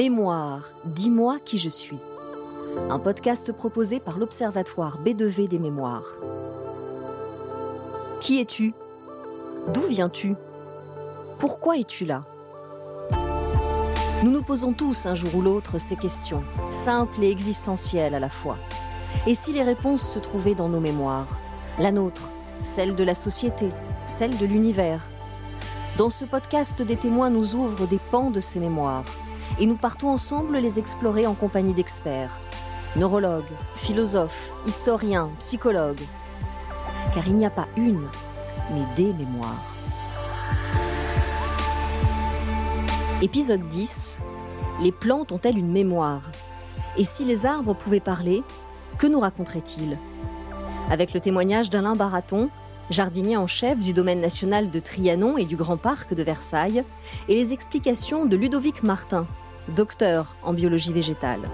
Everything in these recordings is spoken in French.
Mémoire, dis-moi qui je suis. Un podcast proposé par l'Observatoire B2V des mémoires. Qui es-tu? D'où viens-tu? Pourquoi es-tu là? Nous nous posons tous un jour ou l'autre ces questions, simples et existentielles à la fois. Et si les réponses se trouvaient dans nos mémoires? La nôtre, celle de la société, celle de l'univers. Dans ce podcast, des témoins nous ouvrent des pans de ces mémoires et nous partons ensemble les explorer en compagnie d'experts, neurologues, philosophes, historiens, psychologues. Car il n'y a pas une, mais des mémoires. Épisode 10. Les plantes ont-elles une mémoire? Et si les arbres pouvaient parler, que nous raconteraient-ils Avec le témoignage d'Alain Baraton, jardinier en chef du domaine national de Trianon et du Grand Parc de Versailles, et les explications de Ludovic Martin, docteur en biologie végétale.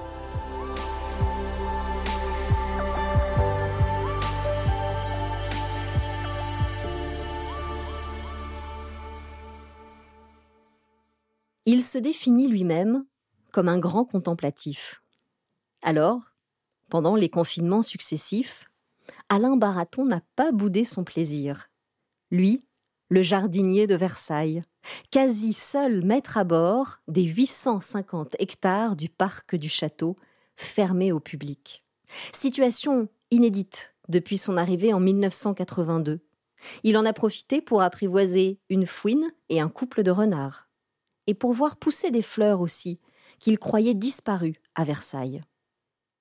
Il se définit lui-même comme un grand contemplatif. Alors, pendant les confinements successifs, Alain Baraton n'a pas boudé son plaisir. Lui, le jardinier de Versailles, quasi seul maître à bord des 850 hectares du parc du château, fermé au public. Situation inédite depuis son arrivée en 1982. Il en a profité pour apprivoiser une fouine et un couple de renards et pour voir pousser des fleurs aussi, qu'il croyait disparues à Versailles.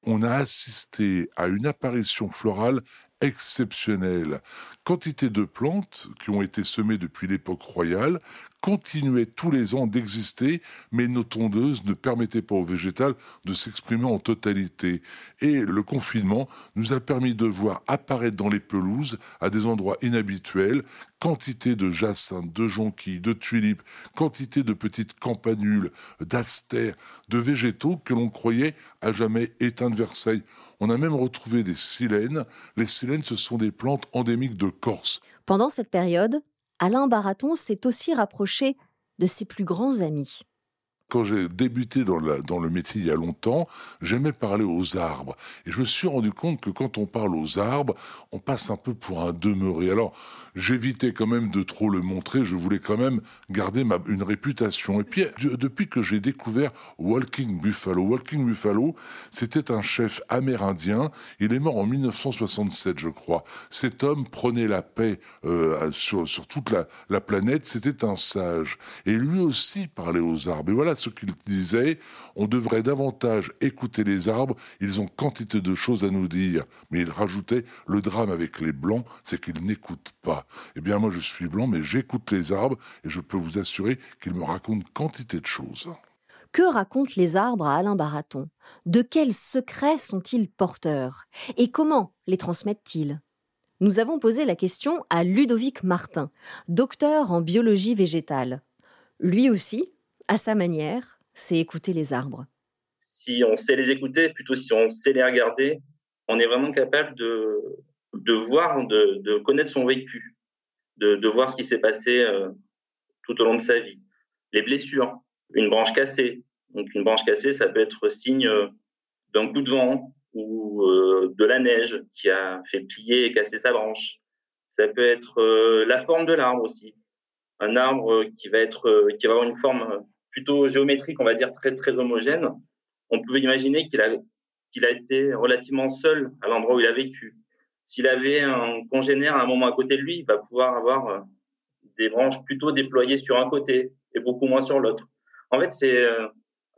On a assisté à une apparition florale exceptionnelle. Quantité de plantes qui ont été semées depuis l'époque royale continuaient tous les ans d'exister, mais nos tondeuses ne permettaient pas au végétal de s'exprimer en totalité. Et le confinement nous a permis de voir apparaître dans les pelouses, à des endroits inhabituels, quantité de jacinthes, de jonquilles, de tulipes, quantité de petites campanules, d'astères, de végétaux que l'on croyait à jamais éteints de Versailles. On a même retrouvé des silènes. Les silènes, ce sont des plantes endémiques de Corse. Pendant cette période, Alain Baraton s'est aussi rapproché de ses plus grands amis. Quand j'ai débuté dans, le métier il y a longtemps, j'aimais parler aux arbres. Et je me suis rendu compte que quand on parle aux arbres, on passe un peu pour un demeuré. Alors, j'évitais quand même de trop le montrer. Je voulais quand même garder ma, une réputation. Et puis, depuis que j'ai découvert Walking Buffalo, Walking Buffalo, c'était un chef amérindien. Il est mort en 1967, je crois. Cet homme prenait la paix euh, sur, sur, toute la, la planète. C'était un sage. Et lui aussi parlait aux arbres. Et voilà ce qu'il disait, on devrait davantage écouter les arbres, ils ont quantité de choses à nous dire. Mais il rajoutait, le drame avec les blancs, c'est qu'ils n'écoutent pas. Eh bien moi je suis blanc, mais j'écoute les arbres, et je peux vous assurer qu'ils me racontent quantité de choses. Que racontent les arbres à Alain Baraton? De quels secrets sont-ils porteurs? Et comment les transmettent-ils? Nous avons posé la question à Ludovic Martin, docteur en biologie végétale. Lui aussi à sa manière, c'est écouter les arbres. Si on sait les écouter, plutôt si on sait les regarder, on est vraiment capable de, de voir, de, de connaître son vécu, de, de voir ce qui s'est passé euh, tout au long de sa vie. Les blessures, une branche cassée. Donc une branche cassée, ça peut être signe euh, d'un coup de vent ou euh, de la neige qui a fait plier et casser sa branche. Ça peut être la forme de l'arbre aussi. Un arbre qui va être, qui va avoir une forme plutôt géométrique, on va dire très très homogène, on pouvait imaginer qu'il a été relativement seul à l'endroit où il a vécu. S'il avait un congénère à un moment à côté de lui, il va pouvoir avoir euh, des branches plutôt déployées sur un côté et beaucoup moins sur l'autre. En fait, c'est euh,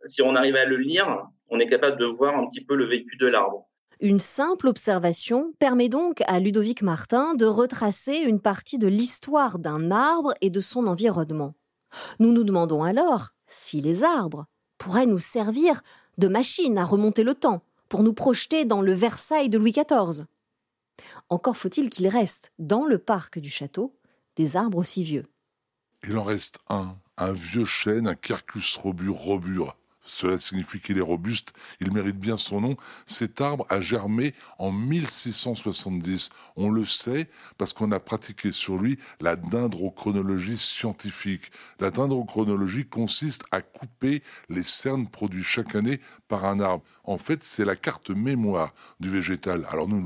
si on arrive à le lire, on est capable de voir un petit peu le vécu de l'arbre. Une simple observation permet donc à Ludovic Martin de retracer une partie de l'histoire d'un arbre et de son environnement. Nous nous demandons alors si les arbres pourraient nous servir de machine à remonter le temps, pour nous projeter dans le Versailles de Louis XIV. Encore faut-il qu'il reste, dans le parc du château, des arbres aussi vieux. Il en reste un, un vieux chêne, un Quercus robur robur, cela signifie qu'il est robuste, il mérite bien son nom. Cet arbre a germé en 1670. On le sait parce qu'on a pratiqué sur lui la dendrochronologie scientifique. La dendrochronologie consiste à couper les cernes produits chaque année par un arbre. En fait, c'est la carte mémoire du végétal. Alors nous,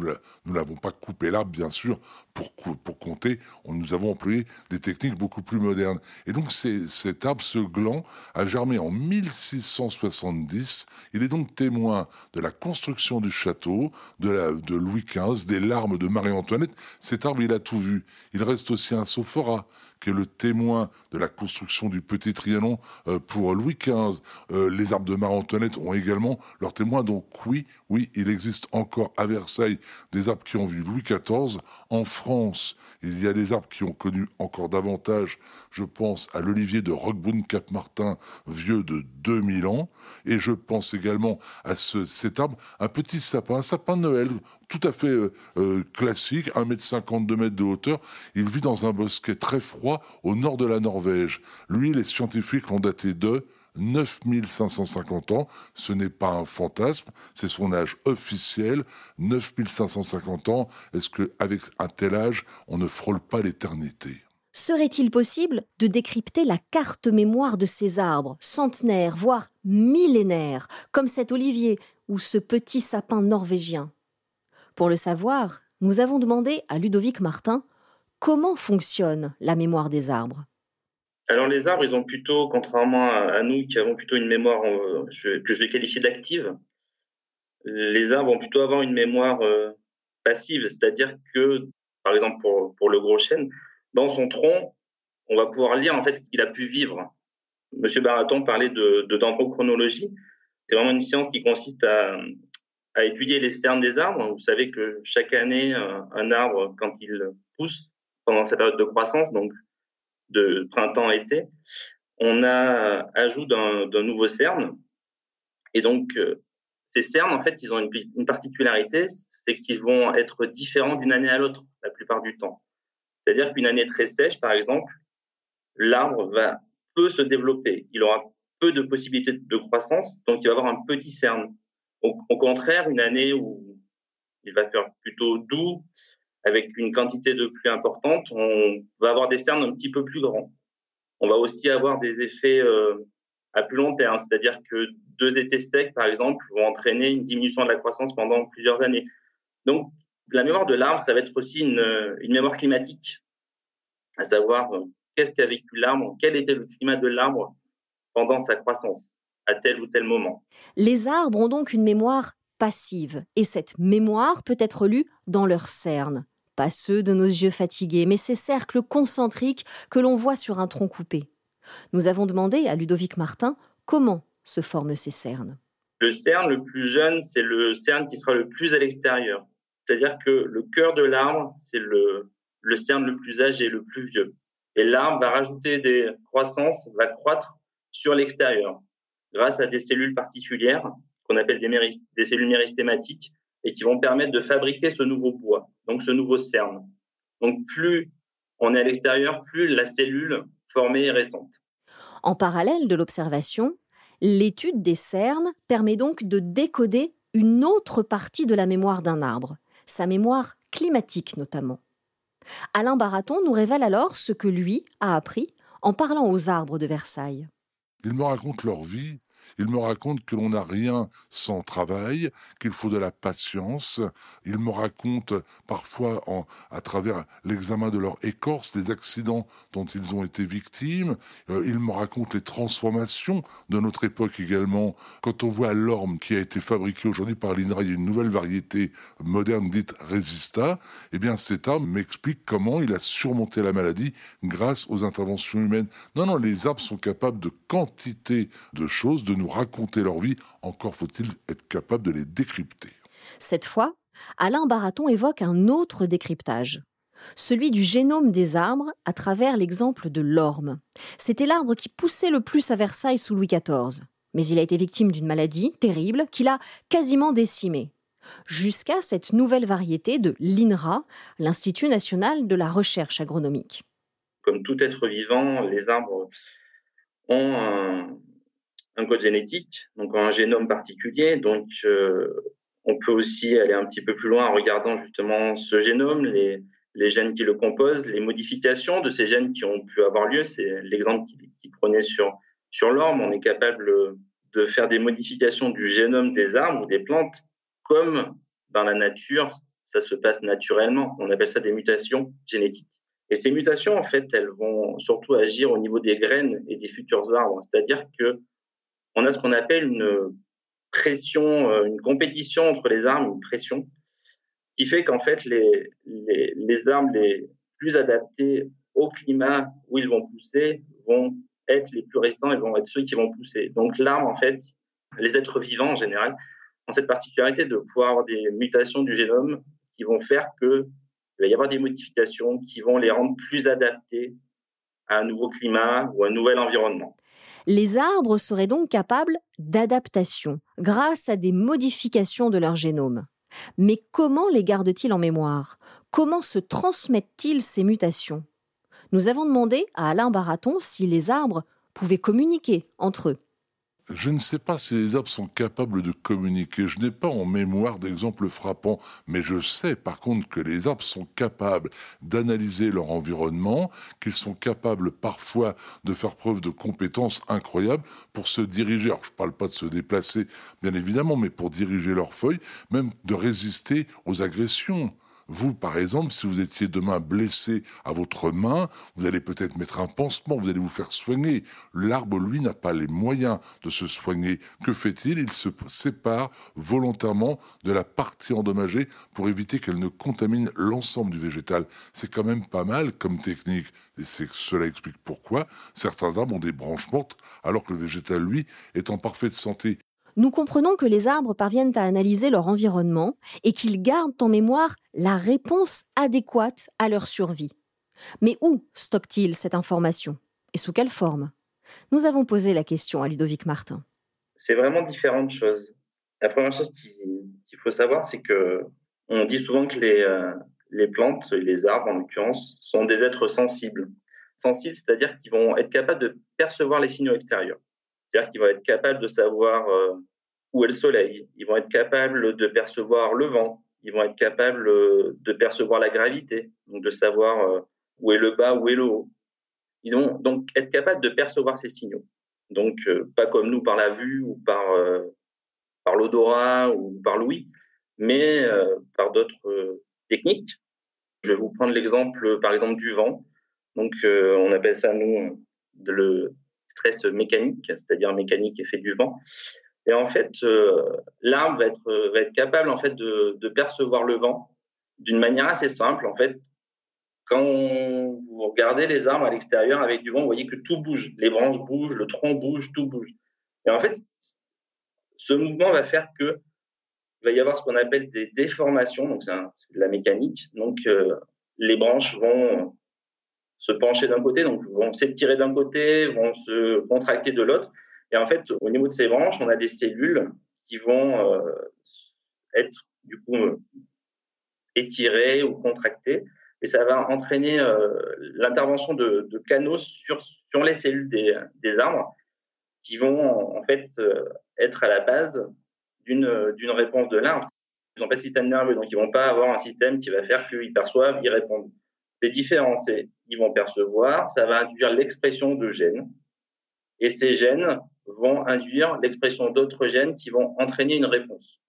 nous n'avons pas coupé l'arbre, bien sûr, pour, compter. Nous avons employé des techniques beaucoup plus modernes. Et donc cet arbre, ce gland, a germé en 1670. Il est donc témoin de la construction du château, de, de Louis XV, des larmes de Marie-Antoinette. Cet arbre, il a tout vu. Il reste aussi un sophora qui est le témoin de la construction du Petit Trianon euh, pour Louis XV. Euh, les arbres de Marie-Antoinette ont également leur témoin. Donc oui, oui, il existe encore à Versailles des arbres qui ont vu Louis XIV. En France, il y a des arbres qui ont connu encore davantage, je pense à l'olivier de Roquebrune-Cap-Martin, vieux de 2000 ans, et je pense également à ce, cet arbre, un petit sapin, un sapin de Noël, tout à fait euh, euh classique, 1m50, 2 mètres de hauteur. Il vit dans un bosquet très froid au nord de la Norvège. Lui, les scientifiques l'ont daté de 9550 ans. Ce n'est pas un fantasme, c'est son âge officiel. 9550 ans. Est-ce qu'avec un tel âge, on ne frôle pas l'éternité? Serait-il possible de décrypter la carte mémoire de ces arbres, centenaires, voire millénaires, comme cet olivier ou ce petit sapin norvégien? Pour le savoir, nous avons demandé à Ludovic Martin comment fonctionne la mémoire des arbres. Alors les arbres, ils ont plutôt, contrairement à, nous qui avons plutôt une mémoire euh, que je vais qualifier d'active, les arbres vont plutôt avoir une mémoire euh, passive, c'est-à-dire que, par exemple pour le gros chêne, dans son tronc, on va pouvoir lire en fait ce qu'il a pu vivre. Monsieur Baraton parlait de, de dendrochronologie. C'est vraiment une science qui consiste à, à, étudier les cernes des arbres. Vous savez que chaque année, euh, un arbre, quand il pousse pendant sa période de croissance, donc de printemps-été, on a ajout d'un nouveau cerne. Et donc, euh, ces cernes, en fait, ils ont une, particularité, c'est qu'ils vont être différents d'une année à l'autre, la plupart du temps. C'est-à-dire qu'une année très sèche, par exemple, l'arbre va peu se développer. Il aura peu de possibilités de croissance, donc il va avoir un petit cerne. Au, contraire, une année où il va faire plutôt doux, avec une quantité de pluie importante, on va avoir des cernes un petit peu plus grands. On va aussi avoir des effets euh, à plus long terme, c'est-à-dire que deux étés secs, par exemple, vont entraîner une diminution de la croissance pendant plusieurs années. Donc, la mémoire de l'arbre, ça va être aussi une, une mémoire climatique, à savoir euh, qu'est-ce qu'a vécu l'arbre, quel était le climat de l'arbre pendant sa croissance à tel ou tel moment. Les arbres ont donc une mémoire passive, et cette mémoire peut être lue dans leurs cernes pas ceux de nos yeux fatigués, mais ces cercles concentriques que l'on voit sur un tronc coupé. Nous avons demandé à Ludovic Martin comment se forment ces cernes. Le cerne le plus jeune, c'est le cerne qui sera le plus à l'extérieur. C'est-à-dire que le cœur de l'arbre, c'est le, cerne le plus âgé, le plus vieux. Et l'arbre va rajouter des croissances, va croître sur l'extérieur grâce à des cellules particulières qu'on appelle des, des cellules méristématiques et qui vont permettre de fabriquer ce nouveau bois, donc ce nouveau cerne. Donc plus on est à l'extérieur, plus la cellule formée est récente. En parallèle de l'observation, l'étude des cernes permet donc de décoder une autre partie de la mémoire d'un arbre, sa mémoire climatique notamment. Alain Baraton nous révèle alors ce que lui a appris en parlant aux arbres de Versailles. Ils me racontent leur vie, il me raconte que l'on n'a rien sans travail, qu'il faut de la patience. Il me raconte parfois, à travers l'examen de leur écorce, des accidents dont ils ont été victimes. Euh, il me raconte les transformations de notre époque également. Quand on voit l'orme qui a été fabriqué aujourd'hui par l'INRA, une nouvelle variété moderne dite Resista, eh bien cet arbre m'explique comment il a surmonté la maladie grâce aux interventions humaines. Non, non, les arbres sont capables de quantité de choses, de nous raconter leur vie, encore faut-il être capable de les décrypter. Cette fois, Alain Baraton évoque un autre décryptage, celui du génome des arbres à travers l'exemple de l'orme. C'était l'arbre qui poussait le plus à Versailles sous Louis XIV. Mais il a été victime d'une maladie terrible qui l'a quasiment décimé. Jusqu'à cette nouvelle variété de l'INRA, l'Institut national de la recherche agronomique. Comme tout être vivant, les arbres ont un, un code génétique, donc un génome particulier. Donc, on peut aussi aller un petit peu plus loin en regardant justement ce génome, les, les gènes qui le composent, les modifications de ces gènes qui ont pu avoir lieu. C'est l'exemple qu'il prenait sur, sur l'orme. On est capable de faire des modifications du génome des arbres ou des plantes comme dans la nature, ça se passe naturellement. On appelle ça des mutations génétiques. Et ces mutations, en fait, elles vont surtout agir au niveau des graines et des futurs arbres. C'est-à-dire que on a ce qu'on appelle une pression, euh, une compétition entre les arbres, une pression qui fait qu'en fait, les, les, les plus adaptés au climat où ils vont pousser vont être les plus résistants et vont être ceux qui vont pousser. Donc l'arbre, en fait, les êtres vivants en général, ont cette particularité de pouvoir avoir des mutations du génome qui vont faire qu'il va y avoir des modifications qui vont les rendre plus adaptés à un nouveau climat ou à un nouvel environnement. Les arbres seraient donc capables d'adaptation grâce à des modifications de leur génome. Mais comment les gardent-ils en mémoire? Comment se transmettent-ils ces mutations? Nous avons demandé à Alain Baraton si les arbres pouvaient communiquer entre eux. Je ne sais pas si les arbres sont capables de communiquer. Je n'ai pas en mémoire d'exemples frappants, mais je sais par contre que les arbres sont capables d'analyser leur environnement, qu'ils sont capables parfois de faire preuve de compétences incroyables pour se diriger. Alors je ne parle pas de se déplacer, bien évidemment, mais pour diriger leurs feuilles, même de résister aux agressions. Vous, par exemple, si vous étiez demain blessé à votre main, vous allez peut-être mettre un pansement, vous allez vous faire soigner. L'arbre, lui, n'a pas les moyens de se soigner. Que fait-il? Il se sépare volontairement de la partie endommagée pour éviter qu'elle ne contamine l'ensemble du végétal. C'est quand même pas mal comme technique. Et cela explique pourquoi certains arbres ont des branches mortes alors que le végétal, lui, est en parfaite santé nous comprenons que les arbres parviennent à analyser leur environnement et qu'ils gardent en mémoire la réponse adéquate à leur survie. Mais où stockent-ils cette information Et sous quelle forme? Nous avons posé la question à Ludovic Martin. C'est vraiment différentes choses. La première chose qu'il faut savoir, c'est que on dit souvent que les, euh, les plantes, les arbres en l'occurrence, sont des êtres sensibles. Sensibles, c'est-à-dire qu'ils vont être capables de percevoir les signaux extérieurs. C'est-à-dire qu'ils vont être capables de savoir euh, où est le soleil, ils vont être capables de percevoir le vent, ils vont être capables euh, de percevoir la gravité, donc de savoir euh, où est le bas, où est le haut. Ils vont donc être capables de percevoir ces signaux. Donc, pas comme nous par la vue ou par, par l'odorat ou par l'ouïe, mais par d'autres techniques. Je vais vous prendre l'exemple, par exemple, du vent. Donc, on appelle ça, nous, le, stress mécanique, c'est-à-dire mécanique effet du vent. Et en fait, euh, l'arbre va être, va être capable en fait de, percevoir le vent d'une manière assez simple. En fait, quand vous regardez les arbres à l'extérieur avec du vent, vous voyez que tout bouge, les branches bougent, le tronc bouge, tout bouge. Et en fait, ce mouvement va faire que il va y avoir ce qu'on appelle des déformations, donc c'est de la mécanique. Donc euh, les branches vont se pencher d'un côté, donc vont s'étirer d'un côté, vont se contracter de l'autre. Et en fait, au niveau de ces branches, on a des cellules qui vont euh, être du coup étirées ou contractées. Et ça va entraîner euh, l'intervention de, canaux sur, les cellules des, arbres qui vont en fait euh, être à la base d'une réponse de l'arbre. Ils n'ont pas de système nerveux, donc ils ne vont pas avoir un système qui va faire qu'ils perçoivent, ils répondent. C'est différent. Ils vont percevoir, ça va induire l'expression de gènes. Et ces gènes vont induire l'expression d'autres gènes qui vont entraîner une réponse.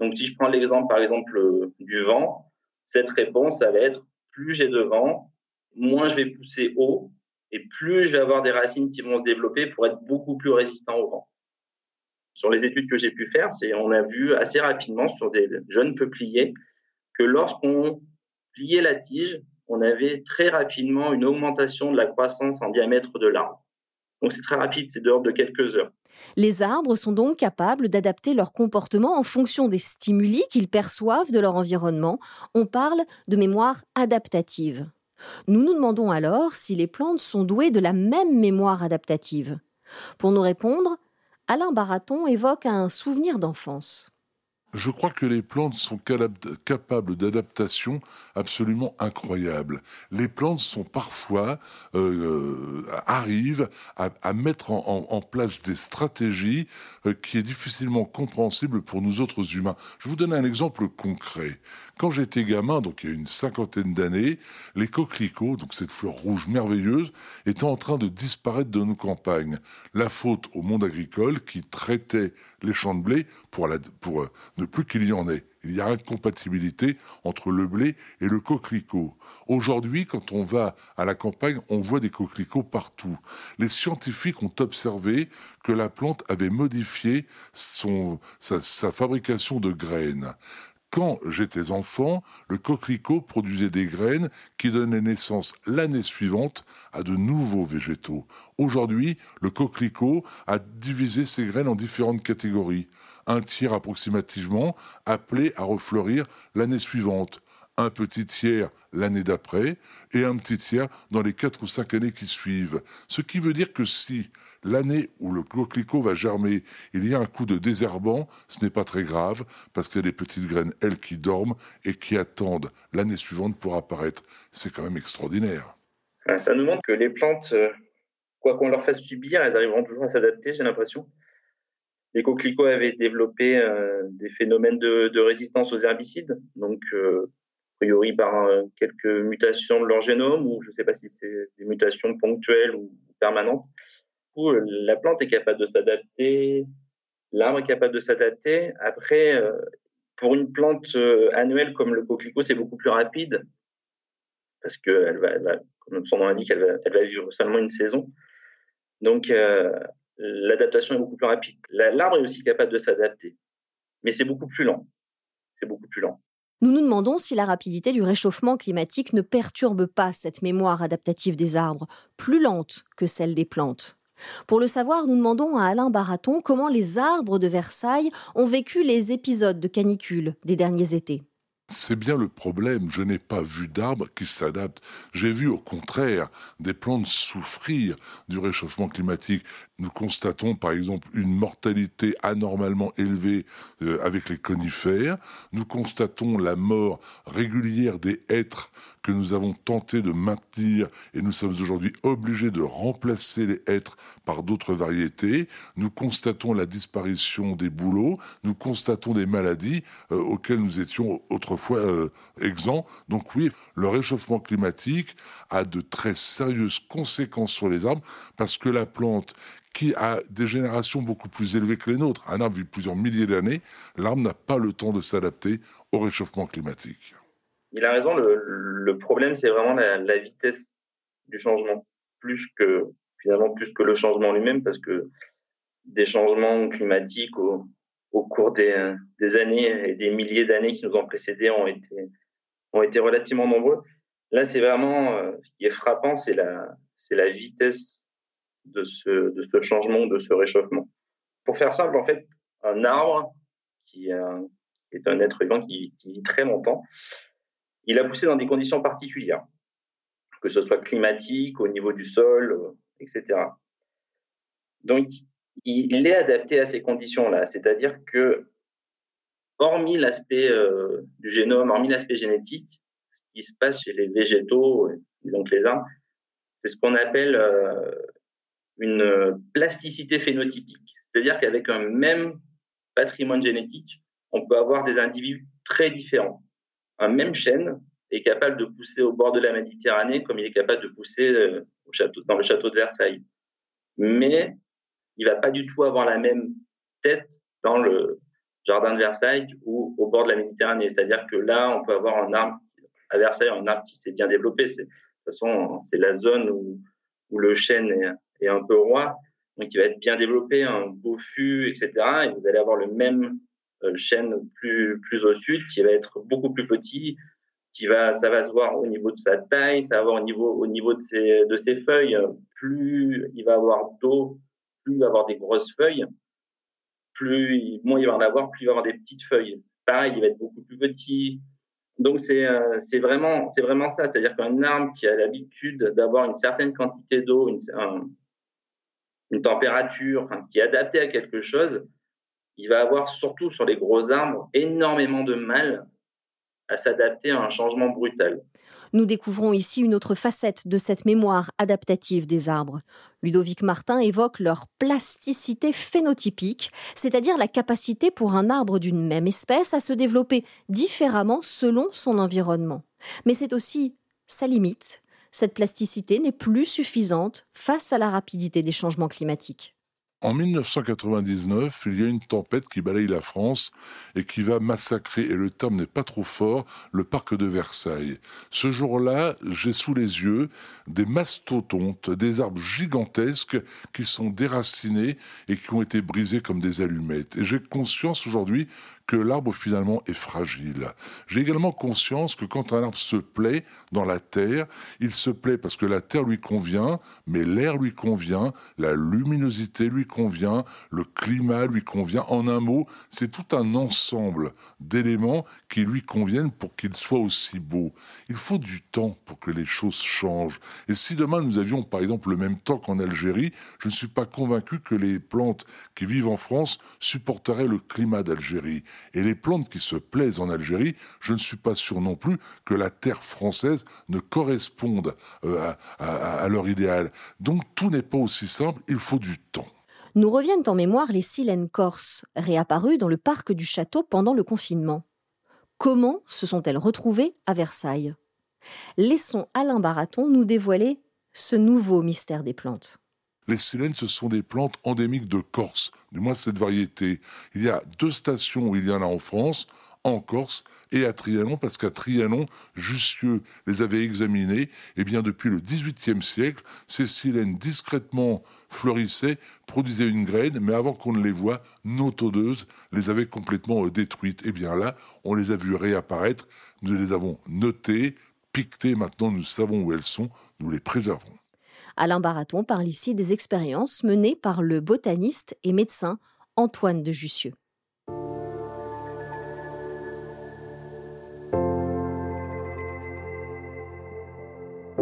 Donc, si je prends l'exemple, par exemple, du vent, cette réponse, ça va être plus j'ai de vent, moins je vais pousser haut, et plus je vais avoir des racines qui vont se développer pour être beaucoup plus résistant au vent. Sur les études que j'ai pu faire, c'est on a vu assez rapidement sur des jeunes peupliers que lorsqu'on pliait la tige, on avait très rapidement une augmentation de la croissance en diamètre de l'arbre. Donc c'est très rapide, c'est de l'ordre de quelques heures. Les arbres sont donc capables d'adapter leur comportement en fonction des stimuli qu'ils perçoivent de leur environnement. On parle de mémoire adaptative. Nous nous demandons alors si les plantes sont douées de la même mémoire adaptative. Pour nous répondre, Alain Baraton évoque un souvenir d'enfance. Je crois que les plantes sont capables d'adaptation absolument incroyable. Les plantes sont parfois euh, arrivent à, mettre en, place des stratégies euh, qui est difficilement compréhensible pour nous autres humains. Je vous donne un exemple concret. Quand j'étais gamin, donc il y a une cinquantaine d'années, les coquelicots, donc cette fleur rouge merveilleuse, étaient en train de disparaître de nos campagnes. La faute au monde agricole qui traitait les champs de blé pour, euh, ne plus qu'il y en ait. Il y a incompatibilité entre le blé et le coquelicot. Aujourd'hui, quand on va à la campagne, on voit des coquelicots partout. Les scientifiques ont observé que la plante avait modifié son, sa fabrication de graines. Quand j'étais enfant, le coquelicot produisait des graines qui donnaient naissance l'année suivante à de nouveaux végétaux. Aujourd'hui, le coquelicot a divisé ses graines en différentes catégories. Un tiers approximativement appelé à refleurir l'année suivante, un petit tiers l'année d'après et un petit tiers dans les quatre ou cinq années qui suivent. Ce qui veut dire que si l'année où le coquelicot va germer, il y a un coup de désherbant, ce n'est pas très grave, parce qu'il y a des petites graines, elles, qui dorment et qui attendent l'année suivante pour apparaître. C'est quand même extraordinaire. Ah, ça nous montre que les plantes, euh, quoi qu'on leur fasse subir, elles arriveront toujours à s'adapter, j'ai l'impression. Les coquelicots avaient développé euh, des phénomènes de, résistance aux herbicides, donc euh, priori par quelques mutations de leur génome, ou je ne sais pas si c'est des mutations ponctuelles ou permanentes coup, la plante est capable de s'adapter, l'arbre est capable de s'adapter. Après, euh, pour une plante euh, annuelle comme le coquelicot, c'est beaucoup plus rapide parce qu'elle va, comme son nom l'indique, elle va, vivre seulement une saison. Donc, euh, l'adaptation est beaucoup plus rapide. L'arbre est aussi capable de s'adapter, mais c'est beaucoup plus lent. C'est beaucoup plus lent. Nous nous demandons si la rapidité du réchauffement climatique ne perturbe pas cette mémoire adaptative des arbres, plus lente que celle des plantes. Pour le savoir, nous demandons à Alain Baraton comment les arbres de Versailles ont vécu les épisodes de canicule des derniers étés. C'est bien le problème. Je n'ai pas vu d'arbres qui s'adaptent. J'ai vu au contraire des plantes souffrir du réchauffement climatique. Nous constatons par exemple une mortalité anormalement élevée euh, avec les conifères. Nous constatons la mort régulière des hêtres que nous avons tenté de maintenir et nous sommes aujourd'hui obligés de remplacer les hêtres par d'autres variétés. Nous constatons la disparition des bouleaux. Nous constatons des maladies euh, auxquelles nous étions autrefois euh, exempts. Donc oui, le réchauffement climatique a de très sérieuses conséquences sur les arbres parce que la plante qui a des générations beaucoup plus élevées que les nôtres. Un arbre vit plusieurs milliers d'années, l'arbre n'a pas le temps de s'adapter au réchauffement climatique. Il a raison, le, problème c'est vraiment la, vitesse du changement, plus que finalement plus que le changement lui-même, parce que des changements climatiques au, cours des, années et des milliers d'années qui nous ont précédés ont été, ont été relativement nombreux. Là, c'est vraiment euh, ce qui est frappant, c'est la, c'est la vitesse de ce, de ce changement, de ce réchauffement. Pour faire simple, en fait, un arbre, qui est un, être vivant qui, vit très longtemps, il a poussé dans des conditions particulières, que ce soit climatique, au niveau du sol, etc. Donc, il est adapté à ces conditions-là, c'est-à-dire que, hormis l'aspect euh, du génome, hormis l'aspect génétique, ce qui se passe chez les végétaux, donc les arbres, c'est ce qu'on appelle euh, une plasticité phénotypique. C'est-à-dire qu'avec un même patrimoine génétique, on peut avoir des individus très différents. Un même chêne est capable de pousser au bord de la Méditerranée comme il est capable de pousser euh, dans le château de Versailles. Mais il va pas du tout avoir la même tête dans le jardin de Versailles ou au bord de la Méditerranée. C'est-à-dire que là, on peut avoir un arbre à Versailles, un arbre qui s'est bien développé. De toute façon, c'est la zone où, le chêne est, un peu roi, donc il va être bien développé, un beau fût, etc. Et vous allez avoir le même euh, chêne plus, au sud qui va être beaucoup plus petit, qui va, ça va se voir au niveau de sa taille, ça va voir au niveau, au niveau de ses, de ses feuilles. Plus il va avoir d'eau, plus il va avoir des grosses feuilles, plus moins il va en avoir, plus il va avoir des petites feuilles. Pareil, il va être beaucoup plus petit. Donc c'est euh, vraiment vraiment ça, c'est-à-dire qu'un arbre qui a l'habitude d'avoir une certaine quantité d'eau, une, une température qui est adaptée à quelque chose, il va avoir surtout sur les gros arbres énormément de mal à s'adapter à un changement brutal. Nous découvrons ici une autre facette de cette mémoire adaptative des arbres. Ludovic Martin évoque leur plasticité phénotypique, c'est-à-dire la capacité pour un arbre d'une même espèce à se développer différemment selon son environnement. Mais c'est aussi sa limite. Cette plasticité n'est plus suffisante face à la rapidité des changements climatiques. En 1999, il y a une tempête qui balaye la France et qui va massacrer, et le terme n'est pas trop fort, le parc de Versailles. Ce jour-là, j'ai sous les yeux des mastodontes, des arbres gigantesques qui sont déracinés et qui ont été brisés comme des allumettes. Et j'ai conscience aujourd'hui que l'arbre finalement est fragile. J'ai également conscience que quand un arbre se plaît dans la terre, il se plaît parce que la terre lui convient, mais l'air lui convient, la luminosité lui convient, le climat lui convient. En un mot, c'est tout un ensemble d'éléments qui lui conviennent pour qu'il soit aussi beau. Il faut du temps pour que les choses changent. Et si demain nous avions par exemple le même temps qu'en Algérie, je ne suis pas convaincu que les plantes qui vivent en France supporteraient le climat d'Algérie. Et les plantes qui se plaisent en Algérie, je ne suis pas sûr non plus que la terre française ne corresponde euh, à, leur idéal. Donc tout n'est pas aussi simple, il faut du temps. Nous reviennent en mémoire les silènes corses, réapparues dans le parc du château pendant le confinement. Comment se sont-elles retrouvées à Versailles? Laissons Alain Baraton nous dévoiler ce nouveau mystère des plantes. Les silènes, ce sont des plantes endémiques de Corse, du moins cette variété. Il y a deux stations où il y en a en France, en Corse et à Trianon, parce qu'à Trianon, Jussieu les avait examinées, et bien depuis le XVIIIe siècle, ces silènes discrètement fleurissaient, produisaient une graine, mais avant qu'on ne les voie, nos todeuses les avaient complètement euh, détruites. Et bien là, on les a vues réapparaître, nous les avons notées, piquetées, maintenant nous savons où elles sont, nous les préservons. Alain Baraton parle ici des expériences menées par le botaniste et médecin Antoine de Jussieu.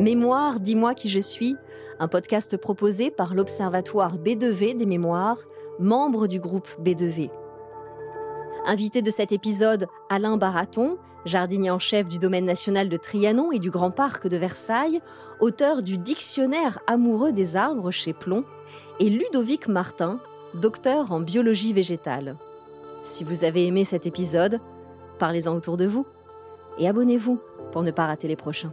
Mémoire, dis-moi qui je suis, un podcast proposé par l'Observatoire B2V des mémoires, membre du groupe B2V. Invité de cet épisode, Alain Baraton, jardinier en chef du domaine national de Trianon et du Grand Parc de Versailles, auteur du Dictionnaire amoureux des arbres chez Plomb, et Ludovic Martin, docteur en biologie végétale. Si vous avez aimé cet épisode, parlez-en autour de vous et abonnez-vous pour ne pas rater les prochains.